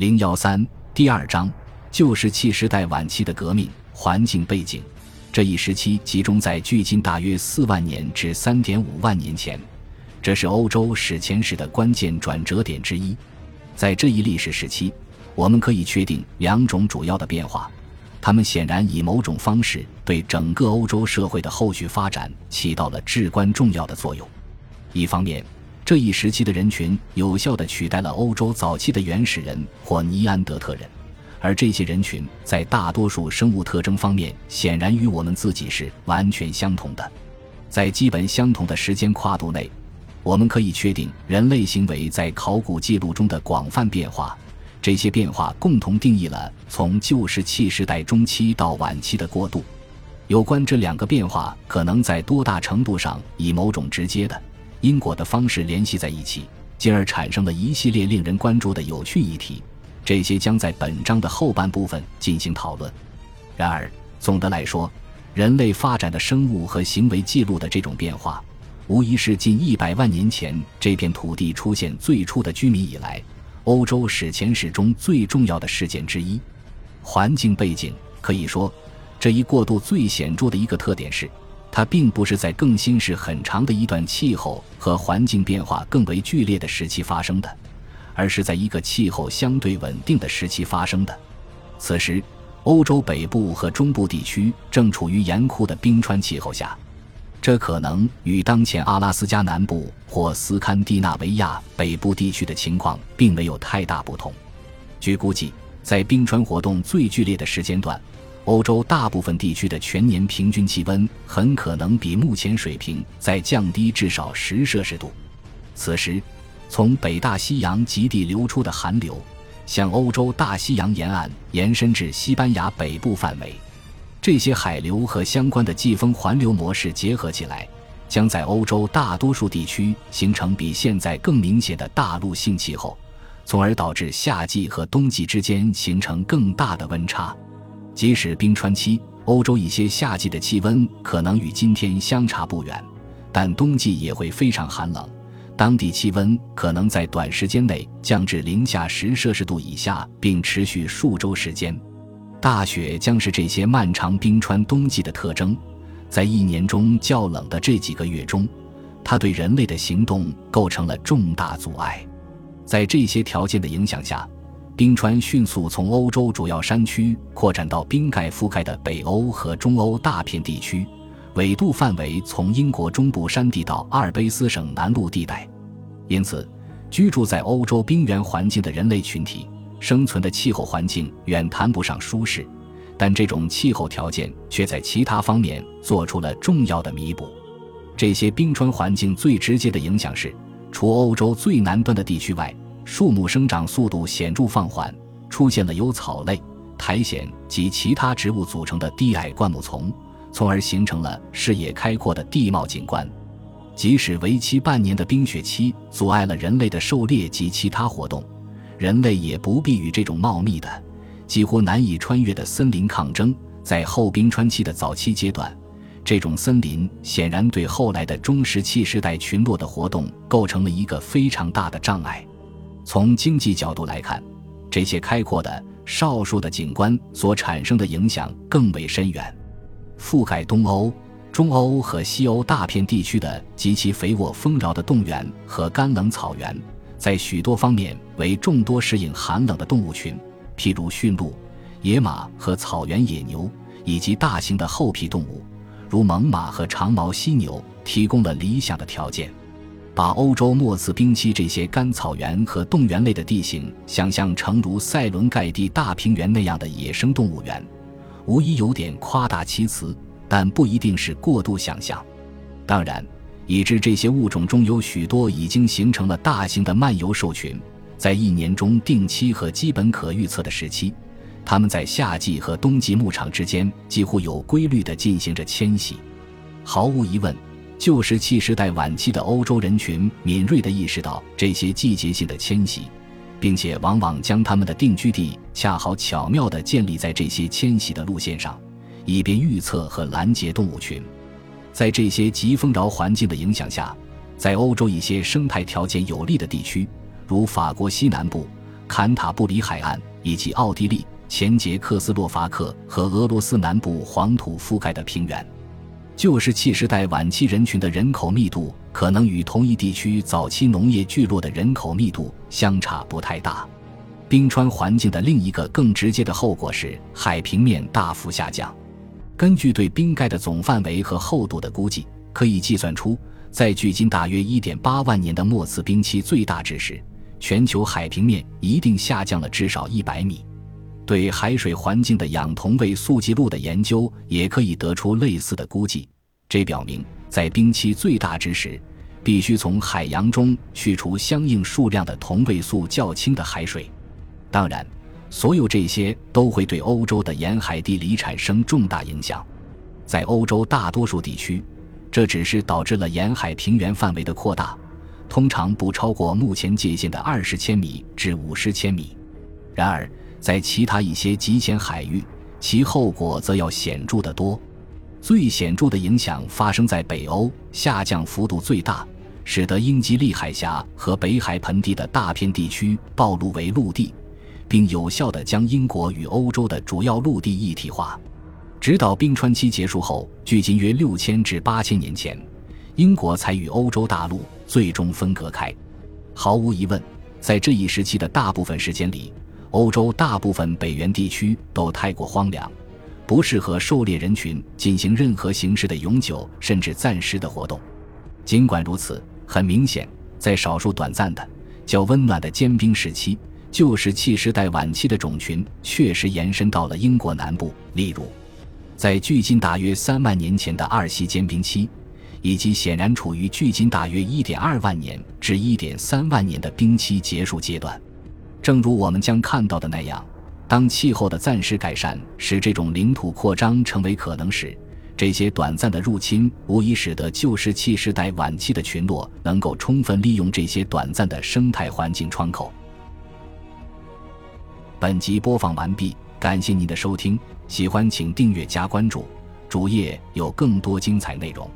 零幺三第二章旧石器时代晚期的革命环境背景。这一时期集中在距今大约四万年至三点五万年前，这是欧洲史前史的关键转折点之一。在这一历史时期，我们可以确定两种主要的变化，它们显然以某种方式对整个欧洲社会的后续发展起到了至关重要的作用。一方面，这一时期的人群有效地取代了欧洲早期的原始人或尼安德特人，而这些人群在大多数生物特征方面显然与我们自己是完全相同的。在基本相同的时间跨度内，我们可以确定人类行为在考古记录中的广泛变化。这些变化共同定义了从旧石器时代中期到晚期的过渡。有关这两个变化可能在多大程度上以某种直接的。因果的方式联系在一起，进而产生了一系列令人关注的有趣议题。这些将在本章的后半部分进行讨论。然而，总的来说，人类发展的生物和行为记录的这种变化，无疑是近一百万年前这片土地出现最初的居民以来，欧洲史前史中最重要的事件之一。环境背景可以说，这一过渡最显著的一个特点是。它并不是在更新世很长的一段气候和环境变化更为剧烈的时期发生的，而是在一个气候相对稳定的时期发生的。此时，欧洲北部和中部地区正处于严酷的冰川气候下，这可能与当前阿拉斯加南部或斯堪的纳维亚北部地区的情况并没有太大不同。据估计，在冰川活动最剧烈的时间段。欧洲大部分地区的全年平均气温很可能比目前水平再降低至少十摄氏度。此时，从北大西洋极地流出的寒流，向欧洲大西洋沿岸延伸至西班牙北部范围。这些海流和相关的季风环流模式结合起来，将在欧洲大多数地区形成比现在更明显的大陆性气候，从而导致夏季和冬季之间形成更大的温差。即使冰川期，欧洲一些夏季的气温可能与今天相差不远，但冬季也会非常寒冷，当地气温可能在短时间内降至零下十摄氏度以下，并持续数周时间。大雪将是这些漫长冰川冬季的特征。在一年中较冷的这几个月中，它对人类的行动构成了重大阻碍。在这些条件的影响下。冰川迅速从欧洲主要山区扩展到冰盖覆盖的北欧和中欧大片地区，纬度范围从英国中部山地到阿尔卑斯省南部地带。因此，居住在欧洲冰原环境的人类群体生存的气候环境远谈不上舒适，但这种气候条件却在其他方面做出了重要的弥补。这些冰川环境最直接的影响是，除欧洲最南端的地区外。树木生长速度显著放缓，出现了由草类、苔藓及其他植物组成的低矮灌木丛，从而形成了视野开阔的地貌景观。即使为期半年的冰雪期阻碍了人类的狩猎及其他活动，人类也不必与这种茂密的、几乎难以穿越的森林抗争。在后冰川期的早期阶段，这种森林显然对后来的中石器时代群落的活动构成了一个非常大的障碍。从经济角度来看，这些开阔的少数的景观所产生的影响更为深远。覆盖东欧、中欧和西欧大片地区的极其肥沃丰饶的冻原和干冷草原，在许多方面为众多适应寒冷的动物群，譬如驯鹿、野马和草原野牛，以及大型的厚皮动物，如猛犸和长毛犀牛，提供了理想的条件。把欧洲末次冰期这些干草原和冻原类的地形想象成如塞伦盖蒂大平原那样的野生动物园，无疑有点夸大其词，但不一定是过度想象。当然，已知这些物种中有许多已经形成了大型的漫游兽群，在一年中定期和基本可预测的时期，它们在夏季和冬季牧场之间几乎有规律地进行着迁徙。毫无疑问。旧石器时代晚期的欧洲人群敏锐地意识到这些季节性的迁徙，并且往往将他们的定居地恰好巧妙地建立在这些迁徙的路线上，以便预测和拦截动物群。在这些极丰饶环境的影响下，在欧洲一些生态条件有利的地区，如法国西南部、坎塔布里海岸以及奥地利、前捷克斯洛伐克和俄罗斯南部黄土覆盖的平原。旧石器时代晚期人群的人口密度可能与同一地区早期农业聚落的人口密度相差不太大。冰川环境的另一个更直接的后果是海平面大幅下降。根据对冰盖的总范围和厚度的估计，可以计算出，在距今大约1.8万年的末次冰期最大值时，全球海平面一定下降了至少100米。对海水环境的氧同位素记录的研究也可以得出类似的估计。这表明，在冰期最大之时，必须从海洋中去除相应数量的同位素较轻的海水。当然，所有这些都会对欧洲的沿海地理产生重大影响。在欧洲大多数地区，这只是导致了沿海平原范围的扩大，通常不超过目前界限的二十千米至五十千米。然而，在其他一些极浅海域，其后果则要显著得多。最显著的影响发生在北欧，下降幅度最大，使得英吉利海峡和北海盆地的大片地区暴露为陆地，并有效地将英国与欧洲的主要陆地一体化。直到冰川期结束后，距今约六千至八千年前，英国才与欧洲大陆最终分隔开。毫无疑问，在这一时期的大部分时间里。欧洲大部分北缘地区都太过荒凉，不适合狩猎人群进行任何形式的永久甚至暂时的活动。尽管如此，很明显，在少数短暂的较温暖的坚冰时期，旧石器时代晚期的种群确实延伸到了英国南部。例如，在距今大约三万年前的二西坚冰期，以及显然处于距今大约一点二万年至一点三万年的冰期结束阶段。正如我们将看到的那样，当气候的暂时改善使这种领土扩张成为可能时，这些短暂的入侵无疑使得旧石器时代晚期的群落能够充分利用这些短暂的生态环境窗口。本集播放完毕，感谢您的收听，喜欢请订阅加关注，主页有更多精彩内容。